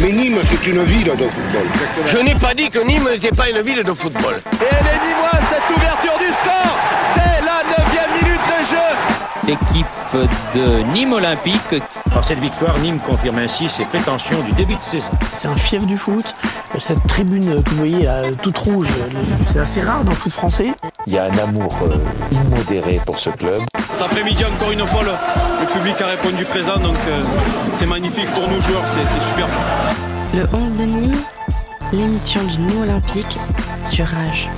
Mais Nîmes, c'est une ville de football. Je n'ai pas dit que Nîmes n'était pas une ville de football. Et elle est nîmoise, cette ouverture du score jeu L'équipe de Nîmes Olympique. Par cette victoire, Nîmes confirme ainsi ses prétentions du début de saison. C'est un fief du foot. Cette tribune que vous voyez là, toute rouge, c'est assez rare dans le foot français. Il y a un amour euh, immodéré pour ce club. Cet après-midi, encore une fois, le, le, public a répondu présent, donc euh, c'est magnifique pour nous joueurs, c'est super. Le 11 de Nîmes, l'émission du Nîmes Olympique sur Rage.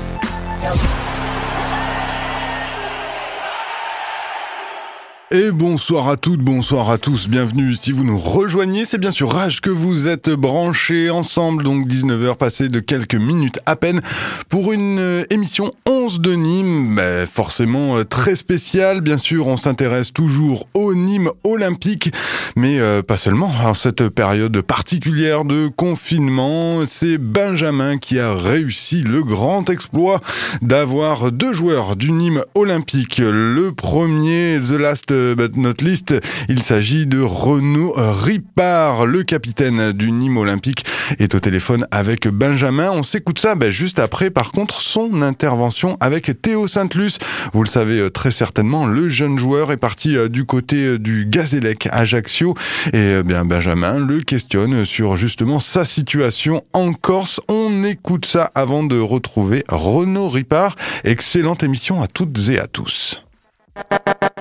Et bonsoir à toutes, bonsoir à tous, bienvenue. Si vous nous rejoignez, c'est bien sûr Rage que vous êtes branchés ensemble, donc 19h passées de quelques minutes à peine pour une euh, émission 11 de Nîmes, mais forcément euh, très spéciale, bien sûr on s'intéresse toujours au Nîmes olympique, mais euh, pas seulement, en cette période particulière de confinement, c'est Benjamin qui a réussi le grand exploit d'avoir deux joueurs du Nîmes olympique, le premier, The Last but not least, il s'agit de Renaud Ripard, le capitaine du Nîmes Olympique, est au téléphone avec Benjamin. On s'écoute ça ben, juste après, par contre, son intervention avec Théo Saint-Luce. Vous le savez très certainement, le jeune joueur est parti du côté du Gazélec Ajaccio et bien Benjamin le questionne sur justement sa situation en Corse. On écoute ça avant de retrouver Renaud Ripard. Excellente émission à toutes et à tous.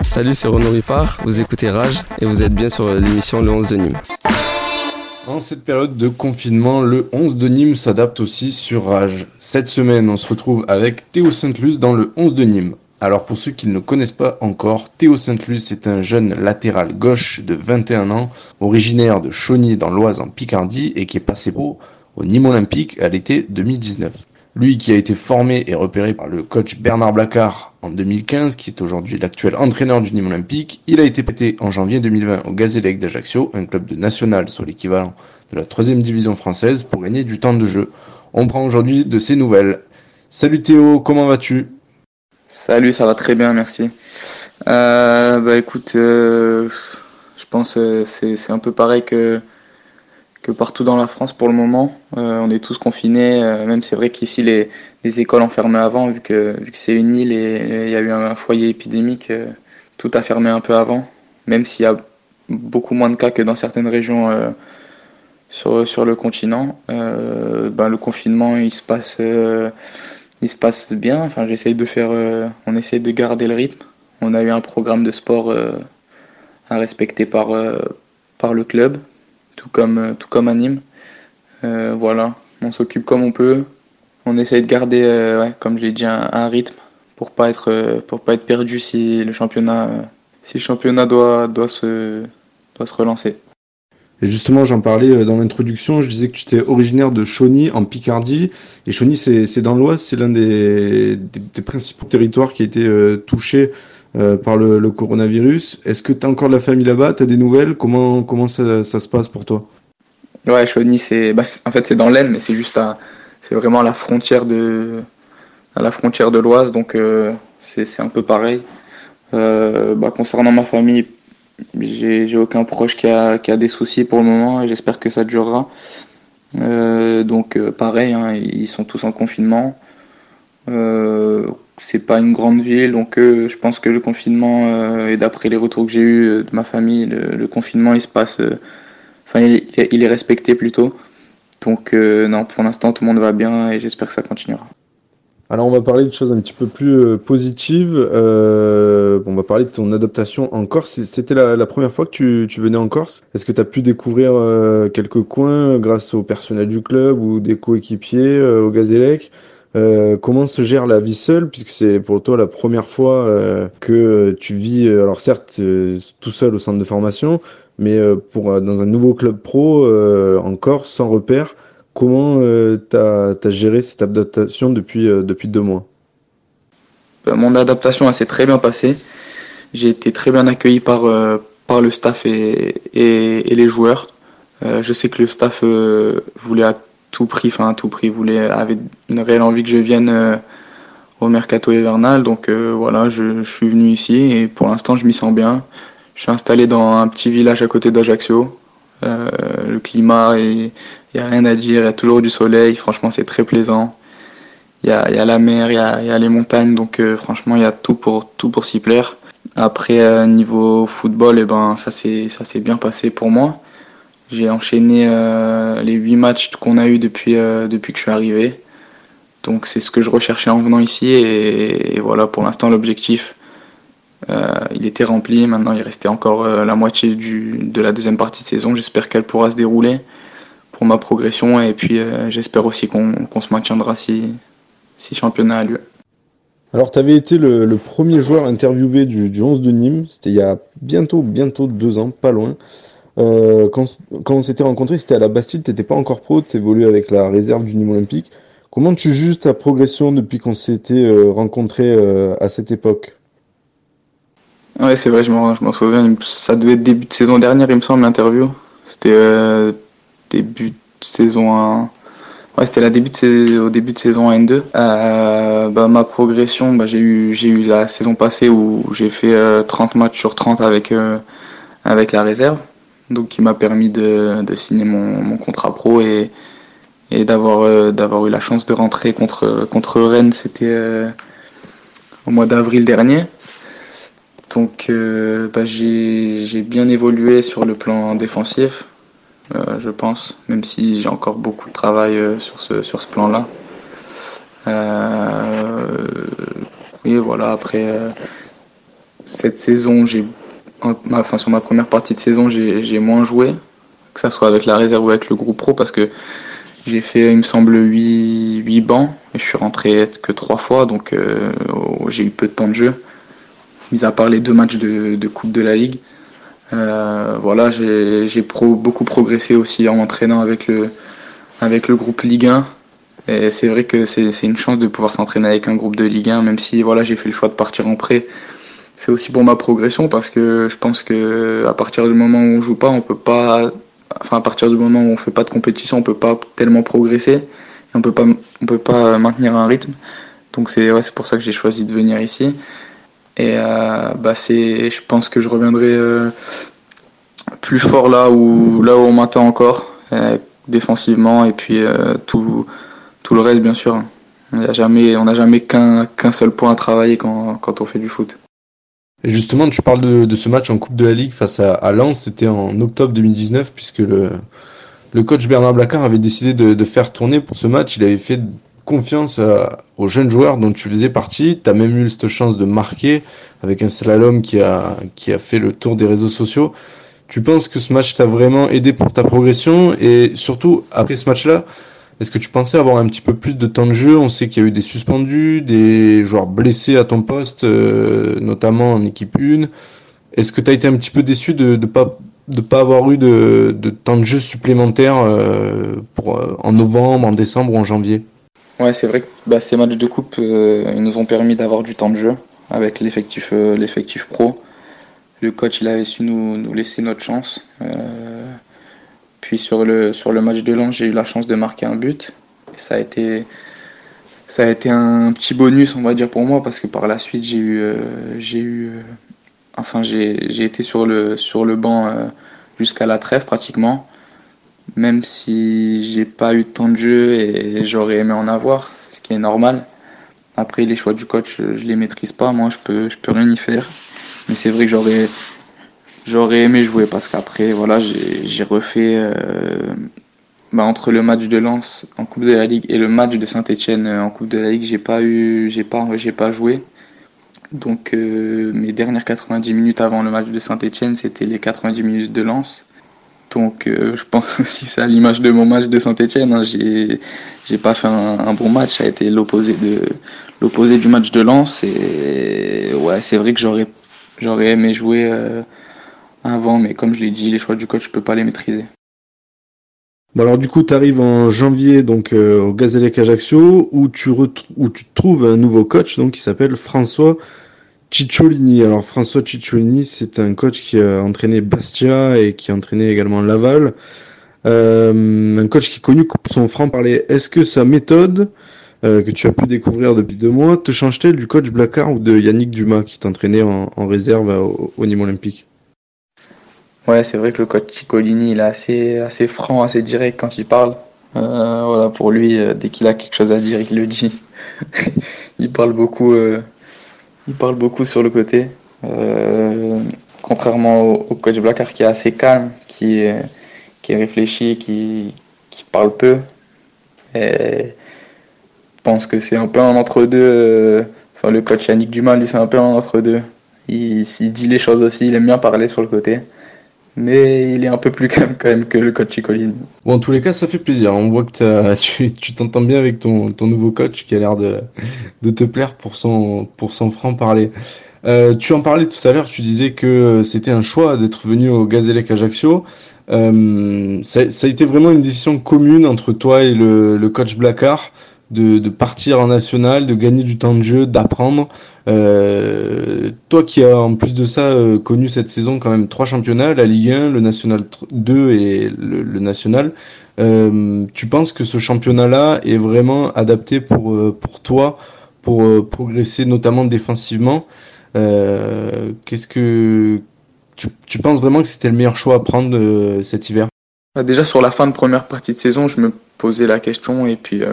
Salut, c'est Renaud Ripard, vous écoutez Rage et vous êtes bien sur l'émission Le 11 de Nîmes. En cette période de confinement, le 11 de Nîmes s'adapte aussi sur Rage. Cette semaine, on se retrouve avec Théo Saint-Luce dans le 11 de Nîmes. Alors pour ceux qui ne le connaissent pas encore, Théo Saint-Luce est un jeune latéral gauche de 21 ans, originaire de Chauny dans l'Oise en Picardie et qui est passé pro au Nîmes Olympique à l'été 2019. Lui qui a été formé et repéré par le coach Bernard Blacard en 2015, qui est aujourd'hui l'actuel entraîneur du Nîmes Olympique, il a été pété en janvier 2020 au Gazélec d'Ajaccio, un club de national sur l'équivalent de la troisième division française, pour gagner du temps de jeu. On prend aujourd'hui de ses nouvelles. Salut Théo, comment vas-tu? Salut, ça va très bien, merci. Euh, bah écoute, euh, je pense que c'est un peu pareil que que partout dans la France pour le moment. Euh, on est tous confinés, euh, même c'est vrai qu'ici les, les, écoles ont fermé avant, vu que, vu que c'est une île et il y a eu un foyer épidémique, euh, tout a fermé un peu avant, même s'il y a beaucoup moins de cas que dans certaines régions sur, sur le continent. Ben, le confinement il se passe, il se passe bien, enfin, j'essaye de faire, on essaye de garder le rythme. On a eu un programme de sport à respecter par, par le club, tout comme, tout comme à Nîmes. Euh, voilà, on s'occupe comme on peut. On essaye de garder, euh, comme je l'ai dit, un, rythme pour pas être, euh, pour pas être perdu si le championnat, si le championnat doit, doit, se, doit se relancer. Et justement, j'en parlais dans l'introduction, je disais que tu étais originaire de Chauny, en Picardie. Et Chauny, c'est dans l'Oise, c'est l'un des, des, principaux territoires qui a été euh, touché euh, par le, coronavirus. Est-ce que tu as encore de la famille là-bas? Tu as des nouvelles? Comment, comment ça, ça, se passe pour toi? Ouais, Chauny, c'est, bah, en fait, c'est dans l'Aisne, mais c'est juste à, c'est vraiment à la frontière de, la frontière de l'Oise, donc euh, c'est un peu pareil. Euh, bah, concernant ma famille, j'ai aucun proche qui a, qui a des soucis pour le moment et j'espère que ça durera. Donc pareil, hein, ils sont tous en confinement. C'est pas une grande ville, donc euh, je pense que le confinement, euh, et d'après les retours que j'ai eu de ma famille, le, confinement il se passe, enfin il, est respecté plutôt. Donc non, pour l'instant tout le monde va bien et j'espère que ça continuera. Alors on va parler de choses un petit peu plus positives. Euh, on va parler de ton adaptation en Corse. C'était la, première fois que tu, tu venais en Corse. Est-ce que tu as pu découvrir euh, quelques coins grâce au personnel du club ou des coéquipiers euh, au Gazélec? Euh, comment se gère la vie seule, puisque c'est pour toi la première fois euh, que tu vis, euh, alors certes tout seul au centre de formation, mais pour dans un nouveau club pro en Corse, sans repère. Comment tu as, géré cette adaptation depuis, depuis deux mois? Mon adaptation s'est très bien passée. J'ai été très bien accueilli par, par le staff et, et les joueurs. je sais que le staff voulait tout prix, enfin tout prix, voulait, avait une réelle envie que je vienne euh, au mercato hivernal. Donc euh, voilà, je, suis venu ici et pour l'instant je m'y sens bien. Je suis installé dans un petit village à côté d'Ajaccio. le climat, il n'y a rien à dire, il y a toujours du soleil, franchement c'est très plaisant. Il y a, y a, la mer, il y a, y a, les montagnes, donc franchement il y a tout pour, tout pour s'y plaire. Après niveau football, et eh ben, ça s'est bien passé pour moi. J'ai enchaîné les huit matchs qu'on a eu depuis, depuis que je suis arrivé. Donc c'est ce que je recherchais en venant ici et, voilà pour l'instant l'objectif euh, il était rempli. Maintenant il restait encore euh, la moitié du, de la deuxième partie de saison. J'espère qu'elle pourra se dérouler pour ma progression et puis euh, j'espère aussi qu'on se maintiendra si, si championnat a lieu. Alors tu avais été le, le, premier joueur interviewé du, du 11 de Nîmes, c'était il y a bientôt bientôt deux ans, pas loin. Quand, quand on s'était rencontré, c'était à la Bastille, tu n'étais pas encore pro, tu évoluais avec la réserve du Nîmes Olympique. Comment tu juges ta progression depuis qu'on s'était euh, rencontré euh, à cette époque? Ouais, c'est vrai, je m'en souviens. Ça devait être début de saison dernière, il me semble, l'interview. C'était euh, début de saison 1. Ouais, c'était début de, au début de saison 1 N2. bah, ma progression, bah, j'ai eu, la saison passée où j'ai fait 30 matchs sur 30 avec, avec la réserve. Donc, qui m'a permis de, de signer mon, mon, contrat pro et, et d'avoir euh, eu la chance de rentrer contre contre Rennes, c'était euh, au mois d'avril dernier. Donc euh, bah, j'ai bien évolué sur le plan défensif, je pense, même si j'ai encore beaucoup de travail sur ce sur ce plan-là. et voilà, après cette saison, j'ai sur ma première partie de saison, j'ai moins joué, que ça soit avec la réserve ou avec le groupe pro, parce que j'ai fait, il me semble, 8, 8 bancs et je suis rentré que 3 fois, donc euh, j'ai eu peu de temps de jeu, mis à part les deux matchs de, Coupe de la Ligue. Euh, voilà, j'ai beaucoup progressé aussi en m'entraînant avec le, groupe Ligue 1. Et c'est vrai que c'est une chance de pouvoir s'entraîner avec un groupe de Ligue 1, même si voilà, j'ai fait le choix de partir en prêt. C'est aussi pour ma progression parce que je pense que à partir du moment où on joue pas, on peut pas enfin à partir du moment où on fait pas de compétition, on peut pas tellement progresser et on peut pas on peut pas maintenir un rythme. Donc c'est pour ça que j'ai choisi de venir ici. Et euh, bah c'est je pense que je reviendrai euh, plus fort là où là où on m'attend encore euh, défensivement et puis tout le reste bien sûr. On n'a jamais qu'un qu'un seul point à travailler quand on fait du foot. Et justement, tu parles de, de, ce match en Coupe de la Ligue face à, à Lens, c'était en octobre 2019, puisque le, le coach Bernard Blacard avait décidé de, de, faire tourner pour ce match. Il avait fait confiance aux jeunes joueurs dont tu faisais partie. Tu as même eu cette chance de marquer avec un slalom qui a, qui a fait le tour des réseaux sociaux. Tu penses que ce match t'a vraiment aidé pour ta progression? Et surtout après ce match-là, est-ce que tu pensais avoir un petit peu plus de temps de jeu? On sait qu'il y a eu des suspendus, des joueurs blessés à ton poste, euh, notamment en équipe 1. Est-ce que tu as été un petit peu déçu de ne pas avoir eu de, temps de jeu supplémentaire euh, euh, en novembre, en décembre ou en janvier? Ouais, c'est vrai que bah, ces matchs de coupe ils nous ont permis d'avoir du temps de jeu avec l'effectif pro. Le coach il avait su nous laisser notre chance. Puis sur le, sur le match de Lens, j'ai eu la chance de marquer un but. Ça a été, un petit bonus, on va dire, pour moi, parce que par la suite, j'ai eu. Euh, j'ai eu euh, enfin, j'ai été sur le, banc euh, jusqu'à la trêve pratiquement. Même si j'ai pas eu de temps de jeu et j'aurais aimé en avoir, ce qui est normal. Après, les choix du coach, je les maîtrise pas. Moi, je peux, je peux rien y faire. Mais c'est vrai que j'aurais, J'aurais aimé jouer parce qu'après, voilà, j'ai refait euh, bah, entre le match de Lens en Coupe de la Ligue et le match de Saint-Etienne euh, en Coupe de la Ligue, j'ai pas eu, j'ai pas, j'ai pas joué. Donc euh, mes dernières 90 minutes avant le match de Saint-Etienne, c'était les 90 minutes de Lens. Donc je pense aussi c'est à l'image de mon match de Saint-Etienne. Hein, j'ai, j'ai pas fait un, bon match, ça a été l'opposé de l'opposé du match de Lens. Et ouais, c'est vrai que j'aurais j'aurais aimé jouer avant, mais comme je l'ai dit, les choix du coach, je peux pas les maîtriser. Bon alors du coup, tu arrives en janvier donc euh, au Gazélec Ajaccio où tu où tu trouves un nouveau coach donc qui s'appelle François Cicciolini. Alors François Cicciolini, c'est un coach qui a entraîné Bastia et qui a entraîné également Laval. Euh, un coach qui est connu pour son franc-parler. Est-ce que sa méthode euh, que tu as pu découvrir depuis deux mois te change-t-elle du coach Blacard ou de Yannick Dumas qui t'entraînait en, réserve au, au niveau olympique? Ouais, c'est vrai que le coach Ciccolini, il est assez, assez franc, assez direct quand il parle. Euh, voilà, pour lui, euh, dès qu'il a quelque chose à dire, il le dit. il parle beaucoup, euh, il parle beaucoup sur le côté. Contrairement au, coach Blackard qui est assez calme, qui qui est réfléchi, qui, qui parle peu. Je pense que c'est un peu un entre-deux. Enfin, le coach Yannick Dumas, lui, c'est un peu un entre-deux. Il dit les choses aussi, il aime bien parler sur le côté mais il est un peu plus calme quand même que le coach Chicolini. Bon, en tous les cas, ça fait plaisir. On voit que tu t'entends bien avec ton, ton nouveau coach qui a l'air de, de te plaire pour son, pour son franc-parler. Euh, tu en parlais tout à l'heure, tu disais que c'était un choix d'être venu au Gazélec Ajaccio. Euh, ça, ça, a été vraiment une décision commune entre toi et le, le coach Blackard de, de, partir en national, de gagner du temps de jeu, d'apprendre. Euh, toi qui as en plus de ça euh, connu cette saison quand même trois championnats, la Ligue 1, le National 2 et le, National, euh, tu penses que ce championnat-là est vraiment adapté pour, euh, pour toi, pour euh, progresser notamment défensivement? Qu'est-ce que tu, tu, penses vraiment que c'était le meilleur choix à prendre cet hiver? Déjà sur la fin de première partie de saison, je me posais la question et puis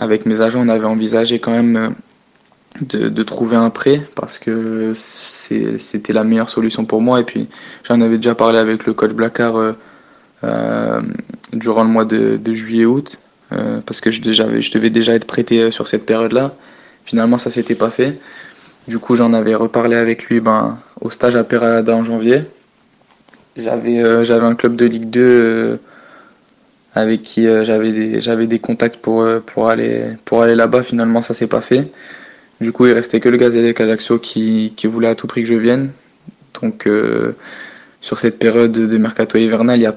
avec mes agents, on avait envisagé quand même de, de, trouver un prêt parce que c'était la meilleure solution pour moi. Et puis j'en avais déjà parlé avec le coach Blackard euh, euh, durant le mois de, juillet-août euh, parce que je, je devais déjà être prêté sur cette période-là. Finalement, ça s'était pas fait. Du coup, j'en avais reparlé avec lui ben, au stage à Peralada en janvier. J'avais euh, un club de Ligue 2 euh, avec qui j'avais des, j'avais des contacts aller, pour aller là-bas. Finalement, ça s'est pas fait. Du coup, il restait que le Gazélec Ajaccio qui, qui voulait à tout prix que je vienne. Donc, euh, sur cette période de mercato hivernal, il y a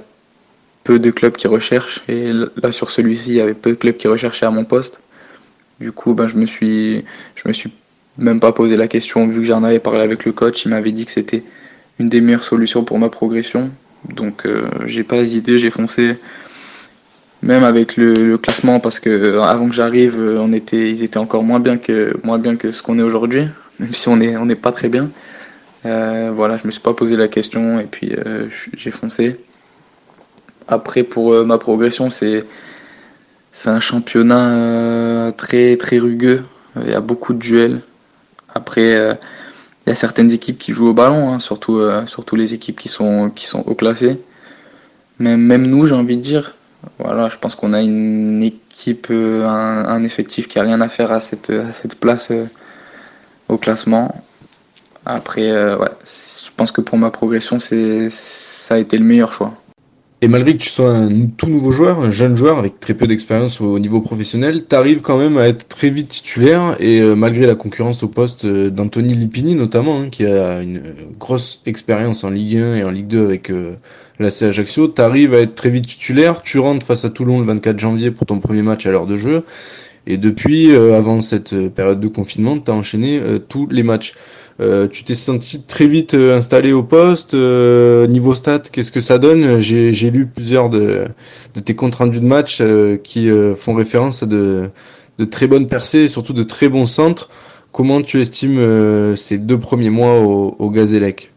peu de clubs qui recherchent. Et là, sur celui-ci, il y avait peu de clubs qui recherchaient à mon poste. Du coup, ben, je me suis, je me suis même pas posé la question vu que j'en avais parlé avec le coach. Il m'avait dit que c'était une des meilleures solutions pour ma progression. Donc, euh, j'ai pas hésité, j'ai foncé même avec le, classement parce que euh, avant que j'arrive était ils étaient encore moins bien que moins bien que ce qu'on est aujourd'hui même si on est on n'est pas très bien. Euh, voilà je me suis pas posé la question et puis euh, j'ai foncé. Après pour euh, ma progression c'est c'est un championnat euh, très très rugueux. Il y a beaucoup de duels. Après il y a certaines équipes qui jouent au ballon hein, surtout surtout les équipes qui sont qui sont haut classées. Même même nous j'ai envie de dire voilà, je pense qu'on a une équipe, un, un, effectif qui a rien à faire à cette, cette place euh, au classement. Après, euh, ouais, je pense que pour ma progression, ça a été le meilleur choix. Et malgré que tu sois un tout nouveau joueur, un jeune joueur avec très peu d'expérience au niveau professionnel, tu arrives quand même à être très vite titulaire et euh, malgré la concurrence au poste d'Anthony Lipini notamment, hein, qui a une grosse expérience en Ligue 1 et en Ligue 2 avec euh, la C Ajaccio, tu arrives à être très vite titulaire, tu rentres face à Toulon le 24 janvier pour ton premier match à l'heure de jeu et depuis, euh, avant cette période de confinement, tu as enchaîné tous les matchs. Euh, tu t'es senti très vite euh, installé au poste. Euh, niveau stats, qu'est-ce que ça donne? J'ai lu plusieurs de, de, tes comptes rendus de match euh, qui euh, font référence à de, de, très bonnes percées et surtout de très bons centres. Comment tu estimes ces deux premiers mois au, au Gazélec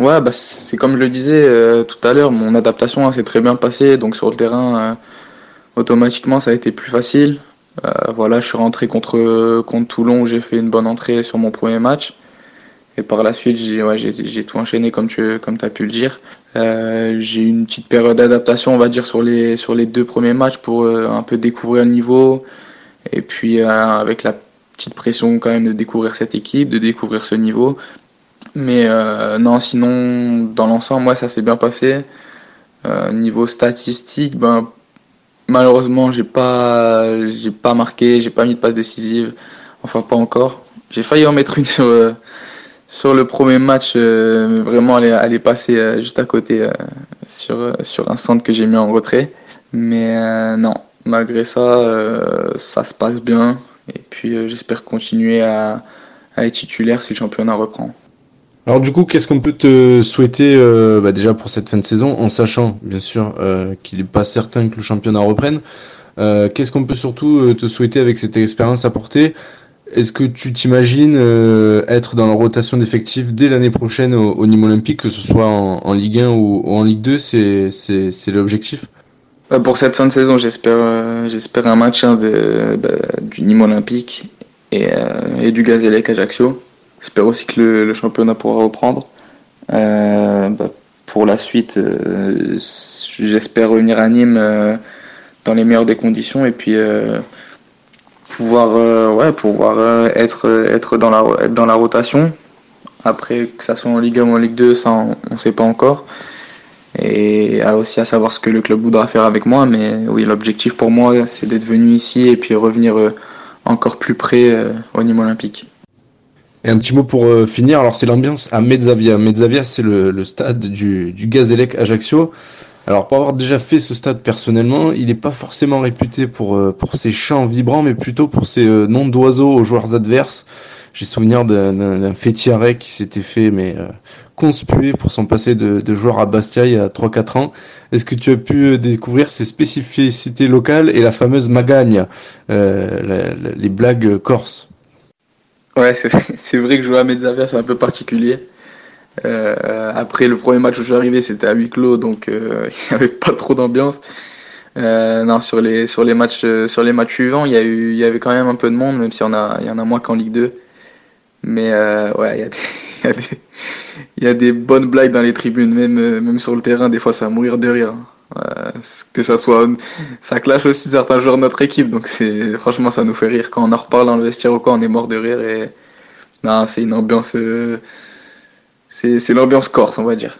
Ouais, bah c'est comme je le disais tout à l'heure, mon adaptation s'est très bien passée. Donc sur le terrain, automatiquement, ça a été plus facile. Euh, voilà, je suis rentré contre, contre Toulon j'ai fait une bonne entrée sur mon premier match. Et par la suite, j'ai ouais, tout enchaîné comme tu comme as pu le dire. Euh, j'ai eu une petite période d'adaptation, on va dire, sur les, sur les deux premiers matchs pour euh, un peu découvrir le niveau. Et puis euh, avec la petite pression quand même de découvrir cette équipe, de découvrir ce niveau. Mais euh, non, sinon, dans l'ensemble, moi, ça s'est bien passé. niveau statistique, ben, Malheureusement, j'ai pas, j'ai pas marqué, j'ai pas mis de passe décisive. Enfin, pas encore. J'ai failli en mettre une sur, euh, sur le premier match, euh, mais vraiment, elle est, passée euh, juste à côté euh, sur, euh, sur un centre que j'ai mis en retrait. Mais euh, non, malgré ça, ça se passe bien. Et puis, j'espère continuer à être titulaire si le championnat reprend. Alors du coup, qu'est-ce qu'on peut te souhaiter euh, bah déjà pour cette fin de saison, en sachant bien sûr euh, qu'il n'est pas certain que le championnat reprenne. Euh, qu'est-ce qu'on peut surtout te souhaiter avec cette expérience apportée? Est-ce que tu t'imagines être dans la rotation d'effectifs dès l'année prochaine au, au, Nîmes Olympique, que ce soit en, Ligue 1 ou, en Ligue 2 C'est l'objectif? Pour cette fin de saison, j'espère j'espère un maintien de, bah, du Nîmes Olympique et, et du Gazélec Ajaccio. J'espère aussi que le, championnat pourra reprendre. Euh, bah, pour la suite, euh, j'espère revenir à Nîmes euh, dans les meilleures des conditions et puis pouvoir, ouais, pouvoir être, être dans, la, être dans la rotation. Après, que ça soit en Ligue 1 ou en Ligue 2, ça on ne sait pas encore. Et aussi à savoir ce que le club voudra faire avec moi. Mais oui, l'objectif pour moi, c'est d'être venu ici et puis revenir encore plus près au Nîmes Olympique. Et un petit mot pour euh, finir, alors c'est l'ambiance à Mezzavia. Mezzavia, c'est le, stade du, du Gazélec Ajaccio. Alors pour avoir déjà fait ce stade personnellement, il n'est pas forcément réputé pour, euh, pour ses chants vibrants, mais plutôt pour ses euh, noms d'oiseaux aux joueurs adverses. J'ai souvenir d'un fétiaret qui s'était fait mais conspuer pour son passé de, de joueur à Bastia il y a 3-4 ans. Est-ce que tu as pu découvrir ses spécificités locales et la fameuse magagne, les blagues corses? Ouais, c'est vrai que jouer à Mezzavia, c'est un peu particulier. Euh, après, le premier match où je suis arrivé, c'était à huis clos, donc euh, il n'y avait pas trop d'ambiance. Euh, non, sur les, sur, les matchs, sur les matchs suivants, il y, y avait quand même un peu de monde, même a, il y en a moins qu'en Ligue 2. Mais ouais, il y, a des, y a des, bonnes blagues dans les tribunes, même, même sur le terrain, des fois, ça va mourir de rire. Que ça soit, ça clash aussi certains joueurs de notre équipe, donc c'est franchement ça nous fait rire quand on en reparle dans le vestiaire ou quoi, on est mort de rire et non, c'est une ambiance, euh, c'est l'ambiance corse, on va dire.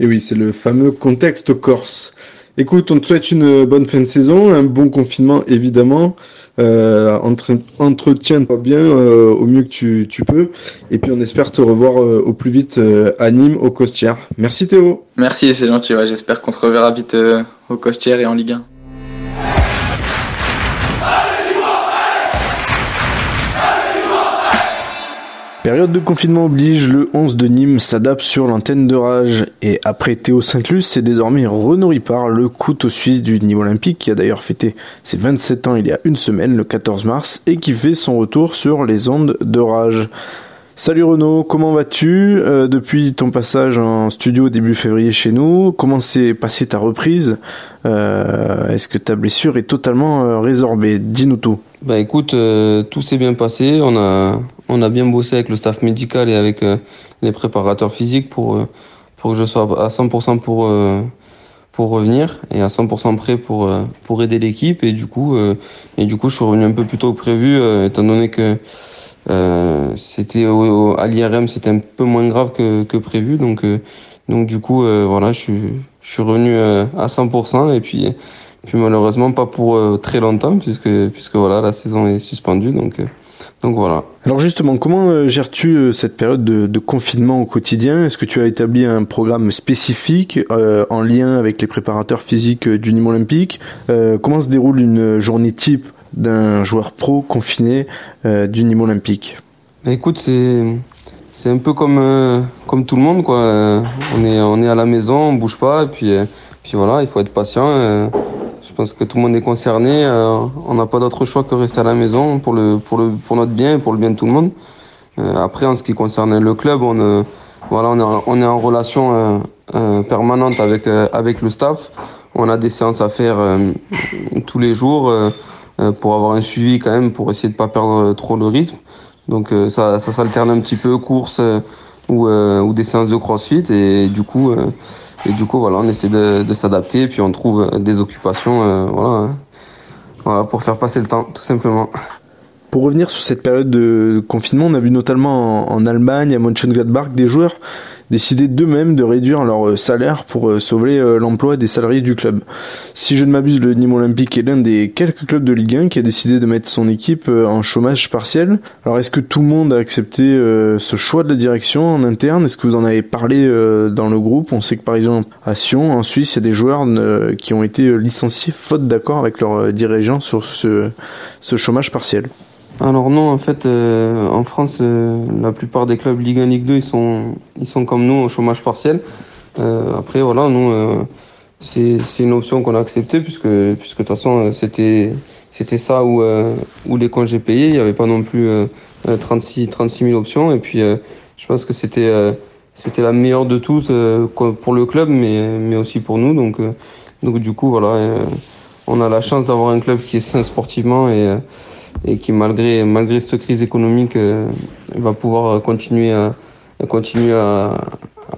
Et oui, c'est le fameux contexte corse. Écoute, on te souhaite une bonne fin de saison, un bon confinement évidemment. Euh, entre, entretiens-toi bien euh, au mieux que tu, peux. Et puis on espère te revoir euh, au plus vite euh, à Nîmes, au Costières. Merci Théo. Merci, c'est gentil. J'espère qu'on se reverra vite euh, au Costières et en Ligue 1. Période de confinement oblige, le 11 de Nîmes s'adapte sur l'antenne de Rage. Et après Théo Saint-Luc, c'est désormais Renaud Ripard, le couteau suisse du Nîmes Olympique, qui a d'ailleurs fêté ses 27 ans il y a une semaine, le 14 mars, et qui fait son retour sur les ondes de Rage. Salut Renaud, comment vas-tu? Euh, depuis ton passage en studio début février chez nous Comment s'est passée ta reprise? Euh, Est-ce que ta blessure est totalement euh, résorbée? Dis-nous tout. Bah écoute, euh, tout s'est bien passé. On a on a bien bossé avec le staff médical et avec euh, les préparateurs physiques pour euh, pour que je sois à 100% pour pour revenir et à 100% prêt pour pour aider l'équipe. Et du coup et du coup je suis revenu un peu plus tôt que prévu étant donné que euh, c'était à l'IRM, c'était un peu moins grave que, que prévu, donc euh, donc du coup euh, voilà, je suis je suis revenu à 100% et puis puis malheureusement pas pour très longtemps puisque puisque voilà la saison est suspendue. Donc donc voilà. Alors justement, comment gères-tu cette période de, de, confinement au quotidien? Est-ce que tu as établi un programme spécifique euh, en lien avec les préparateurs physiques du Nîmes Olympique? Euh, Comment se déroule une journée type d'un joueur pro confiné euh, du Nîmes Olympique? Écoute, c'est c'est un peu comme euh, comme tout le monde quoi. Euh, on est on est à la maison, on bouge pas et puis euh, puis voilà, il faut être patient. Euh, je pense que tout le monde est concerné. on n'a pas d'autre choix que rester à la maison pour le pour le pour notre bien et pour le bien de tout le monde. après, en ce qui concerne le club, on voilà, on est en relation permanente avec avec le staff. On a des séances à faire tous les jours. Euh, pour avoir un suivi quand même, pour essayer de pas perdre trop le rythme. Donc euh, ça, ça s'alterne un petit peu course euh, ou, ou des séances de crossfit et du coup et du coup voilà on essaie de, de s'adapter et puis on trouve des occupations voilà hein. voilà pour faire passer le temps tout simplement. Pour revenir sur cette période de confinement, on a vu notamment en, en Allemagne, à Mönchengladbach, des joueurs décidé d'eux-mêmes de réduire leur euh, salaire pour euh, sauver euh, l'emploi des salariés du club. Si je ne m'abuse, le Nîmes Olympique est l'un des quelques clubs de Ligue 1 qui a décidé de mettre son équipe en chômage partiel. Alors est-ce que tout le monde a accepté ce choix de la direction en interne? Est-ce que vous en avez parlé dans le groupe? On sait que par exemple à Sion, en Suisse, il y a des joueurs qui ont été licenciés faute d'accord avec leurs dirigeants sur ce chômage partiel. Alors non, en fait, euh, en France, euh, la plupart des clubs Ligue 1, Ligue 2, ils sont, ils sont comme nous au chômage partiel. Euh, après, voilà, nous, c'est une option qu'on a acceptée puisque, puisque de toute façon, c'était c'était ça ou, ou les congés payés. Il n'y avait pas non plus 36, 36 000 options. Et puis, je pense que c'était c'était la meilleure de toutes pour le club, mais, mais aussi pour nous. Donc, donc du coup, voilà, on a la chance d'avoir un club qui est sain sportivement et, et qui, malgré, malgré cette crise économique, va pouvoir continuer à, continuer à,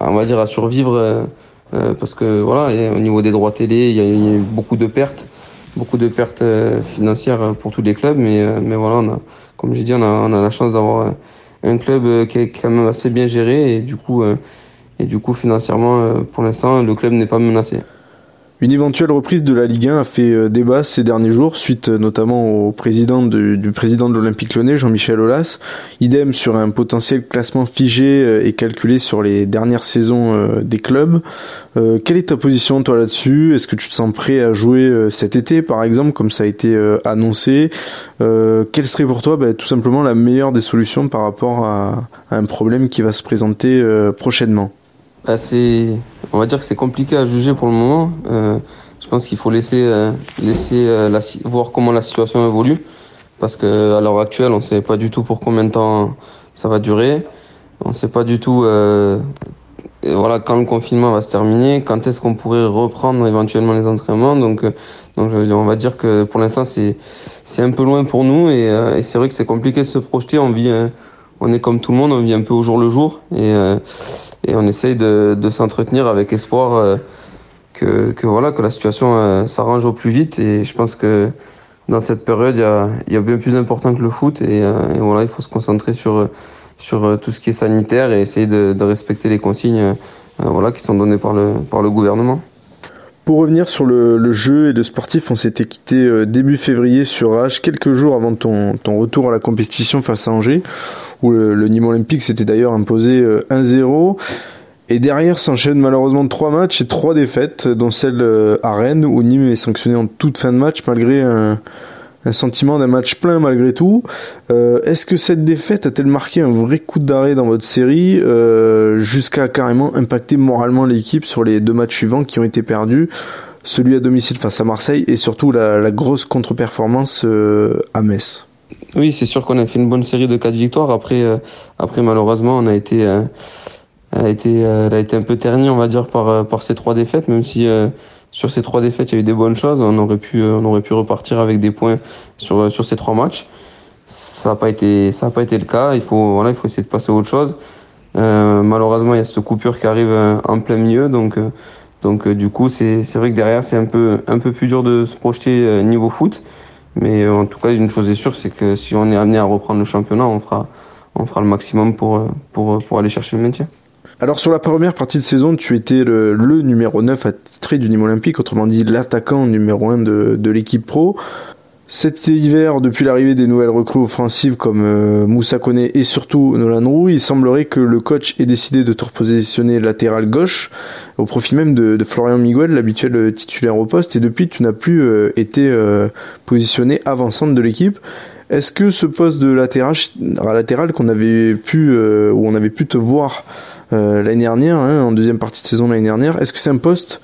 on va dire, à survivre euh, parce que voilà, au niveau des droits télé, il y, a, beaucoup de pertes, beaucoup de pertes euh, financières pour tous les clubs, mais, euh, mais voilà, on a, comme j'ai dit, on a, on a la chance d'avoir un club qui est quand même assez bien géré et du coup, et du coup financièrement, pour l'instant, le club n'est pas menacé. Une éventuelle reprise de la Ligue 1 a fait euh, débat ces derniers jours, suite euh, notamment au président du président de l'Olympique Lyonnais, Jean-Michel Aulas. Idem sur un potentiel classement figé euh, et calculé sur les dernières saisons des clubs. quelle est ta position toi là-dessus? Est-ce que tu te sens prêt à jouer cet été, par exemple, comme ça a été annoncé? Quelle serait pour toi bah, tout simplement la meilleure des solutions par rapport à un problème qui va se présenter prochainement? Bah, on va dire que c'est compliqué à juger pour le moment. Euh, je pense qu'il faut laisser, euh, laisser euh, voir comment la situation évolue, parce que à l'heure actuelle, on ne sait pas du tout pour combien de temps ça va durer. On ne sait pas du tout, voilà, quand le confinement va se terminer, quand est-ce qu'on pourrait reprendre éventuellement les entraînements. Donc, donc, on va dire que pour l'instant, c'est, c'est un peu loin pour nous, et, et c'est vrai que c'est compliqué de se projeter. On vit, on est comme tout le monde, on vit un peu au jour le jour, et et on essaye de, de s'entretenir avec espoir euh, que, que, voilà que la situation euh, s'arrange au plus vite et je pense que dans cette période il y a, y a bien plus important que le foot et, euh, et, voilà il faut se concentrer sur sur tout ce qui est sanitaire et essayer de, de respecter les consignes voilà qui sont données par le par le gouvernement. Pour revenir sur le, le, jeu et le sportif, on s'était quitté début février sur H, quelques jours avant ton, ton retour à la compétition face à Angers où le, Nîmes Olympique s'était d'ailleurs imposé 1-0. Euh, et derrière s'enchaînent malheureusement trois matchs et trois défaites, dont celle euh, à Rennes où Nîmes est sanctionné en toute fin de match malgré un, sentiment d'un match plein malgré tout. Euh, est-ce que cette défaite a-t-elle marqué un vrai coup d'arrêt dans votre série jusqu'à carrément impacter moralement l'équipe sur les deux matchs suivants qui ont été perdus celui à domicile face à Marseille et surtout la, la grosse contre-performance à Metz? Oui, c'est sûr qu'on a fait une bonne série de quatre victoires. Après, euh, après malheureusement, on a été, euh, a été, euh, elle a été un peu ternie, on va dire, par, par ces trois défaites. Même si sur ces trois défaites, il y a eu des bonnes choses, on aurait pu, on aurait pu repartir avec des points sur, sur ces trois matchs. Ça n'a pas été, ça pas été le cas. Il faut, voilà, il faut essayer de passer à autre chose. malheureusement, il y a cette coupure qui arrive en plein milieu, donc. Donc du coup, c'est vrai que derrière, c'est un peu, un peu plus dur de se projeter niveau foot. Mais euh, en tout cas, une chose est sûre, c'est que si on est amené à reprendre le championnat, on fera, on fera le maximum pour, euh, pour, euh, pour aller chercher le maintien. Alors sur la première partie de saison, tu étais le, le numéro 9 attitré du Nîmes Olympique, autrement dit l'attaquant numéro 1 de, de l'équipe pro. Cet hiver, depuis l'arrivée des nouvelles recrues offensives comme euh, Moussa Kone et surtout Nolan Roux, il semblerait que le coach ait décidé de te repositionner latéral gauche au profit même de, Florian Miguel, l'habituel titulaire au poste, et depuis tu n'as plus euh, été euh, positionné avant-centre de l'équipe. Est-ce que ce poste de latéral, latéral qu'on avait pu, où on avait pu te voir l'année dernière, hein, en deuxième partie de saison l'année dernière, est-ce que c'est un poste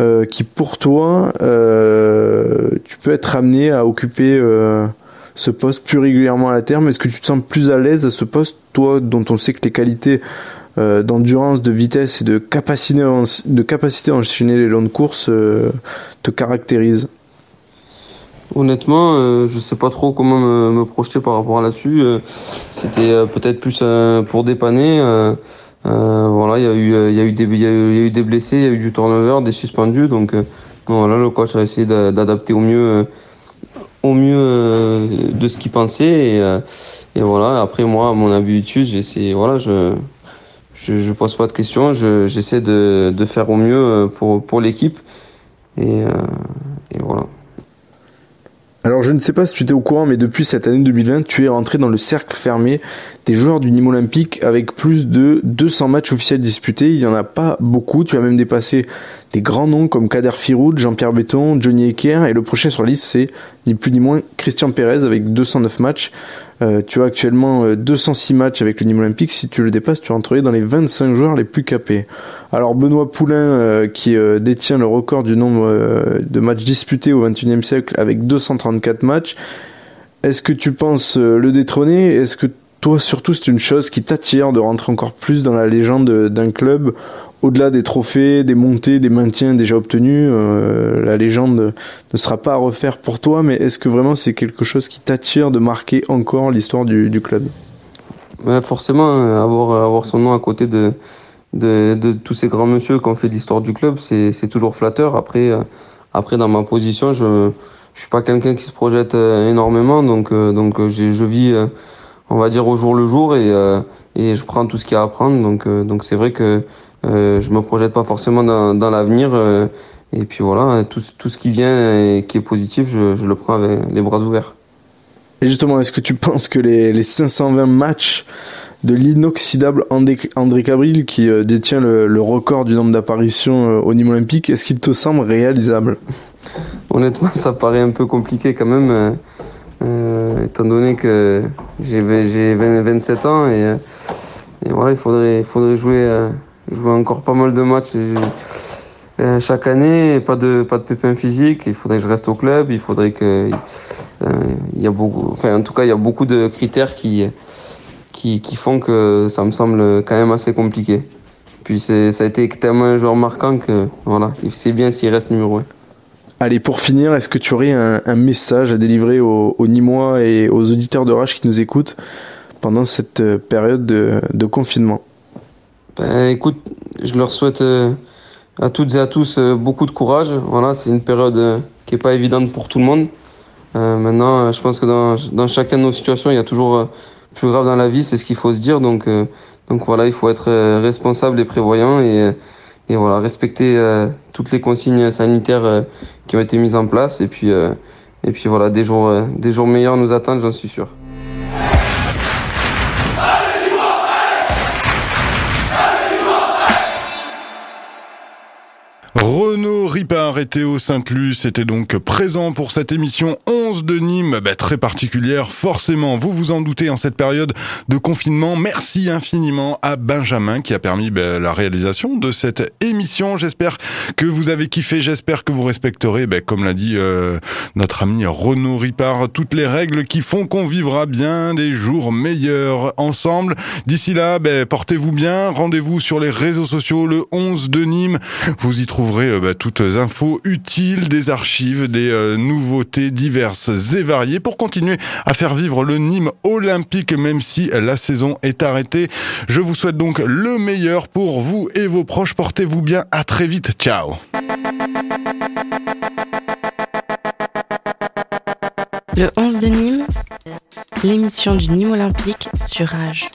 euh, qui pour toi, euh, tu peux être amené à occuper euh, ce poste plus régulièrement à la terme? Est-ce que tu te sens plus à l'aise à ce poste, toi dont on sait que les qualités d'endurance, de vitesse et de capacité, de capacité à enchaîner les longues courses te caractérisent? Honnêtement, je sais pas trop comment me, me projeter par rapport à là-dessus. C'était peut-être plus pour dépanner. Euh, voilà, il y a eu, euh, il y a eu des, il y a eu, des blessés, il y a eu du turnover, des suspendus, donc euh, voilà, le coach a essayé d'adapter au mieux, au mieux de ce qu'il pensait et, et, voilà. Après moi, à mon habitude, j'essaie, voilà, je, je, je pose pas de questions, j'essaie de, de faire au mieux pour pour l'équipe et, et voilà. Alors je ne sais pas si tu étais au courant, mais depuis cette année 2020, tu es rentré dans le cercle fermé des joueurs du Nîmes Olympique avec plus de 200 matchs officiels disputés. Il n'y en a pas beaucoup, tu as même dépassé des grands noms comme Kader Firoud, Jean-Pierre Béton, Johnny Ecker, et le prochain sur la liste c'est ni plus ni moins Christian Pérez avec 209 matchs. Euh, tu as actuellement 206 matchs avec le Nîmes Olympique. Si tu le dépasses, tu rentrerais dans les 25 joueurs les plus capés. Alors Benoît Poulain, qui détient le record du nombre de matchs disputés au 21e siècle avec 234 matchs, est-ce que tu penses le détrôner? Est-ce que toi surtout c'est une chose qui t'attire de rentrer encore plus dans la légende d'un club au-delà des trophées, des montées, des maintiens déjà obtenus, euh, la légende ne sera pas à refaire pour toi, mais est-ce que vraiment c'est quelque chose qui t'attire de marquer encore l'histoire du, club? Forcément, euh, avoir, avoir son nom à côté de, de, tous ces grands monsieur qui ont fait l'histoire du club, c'est toujours flatteur. Après, euh, après, dans ma position, je ne suis pas quelqu'un qui se projette énormément, donc, donc je vis, on va dire, au jour le jour et, et je prends tout ce qu'il y a à prendre. Donc donc c'est vrai que euh, je me projette pas forcément dans, dans l'avenir. Euh, et puis voilà, tout, tout, ce qui vient et qui est positif, je, je, le prends avec les bras ouverts. Et justement, est-ce que tu penses que les, les 520 matchs de l'inoxydable André, André Cabril, qui euh, détient le, le, record du nombre d'apparitions au Nîmes Olympique, est-ce qu'il te semble réalisable? Honnêtement, ça paraît un peu compliqué quand même, euh, étant donné que j'ai 27 ans et, et, voilà, il faudrait, il faudrait jouer je joue encore pas mal de matchs euh, chaque année, pas de pas de pépins physiques. Il faudrait que je reste au club. Il faudrait que euh, il y a beaucoup, enfin en tout cas il y a beaucoup de critères qui qui, qui font que ça me semble quand même assez compliqué. Puis ça a été tellement un joueur marquant que voilà, c'est bien s'il reste numéro 1. Allez, pour finir, est-ce que tu aurais un, message à délivrer aux, aux, Nîmois et aux auditeurs de Rage qui nous écoutent pendant cette euh, période de, confinement? Ben, écoute, je leur souhaite euh, à toutes et à tous euh, beaucoup de courage. Voilà, c'est une période qui est pas évidente pour tout le monde. maintenant, je pense que dans, dans chacune de nos situations, il y a toujours plus grave dans la vie, c'est ce qu'il faut se dire. Donc, donc voilà, il faut être responsable et prévoyant et, et voilà, respecter toutes les consignes sanitaires qui ont été mises en place. Et puis, et puis voilà, des jours, des jours meilleurs nous attendent, j'en suis sûr. Renaud Ripard et Théo Saint-Luc étaient donc présents pour cette émission 11 de Nîmes, bah, très particulière forcément, vous vous en doutez en cette période de confinement. Merci infiniment à Benjamin qui a permis bah, la réalisation de cette émission. J'espère que vous avez kiffé, j'espère que vous respecterez, bah, comme l'a dit euh, notre ami Renaud Ripard, toutes les règles qui font qu'on vivra bien des jours meilleurs ensemble. D'ici là, portez-vous bien, rendez-vous sur les réseaux sociaux le 11 de Nîmes, vous y trouverez euh, toutes infos utiles, des archives, des euh, nouveautés diverses et variées pour continuer à faire vivre le Nîmes olympique même si la saison est arrêtée. Je vous souhaite donc le meilleur pour vous et vos proches. Portez-vous bien. À très vite. Ciao. Le 11 de Nîmes, l'émission du Nîmes olympique sur Rage.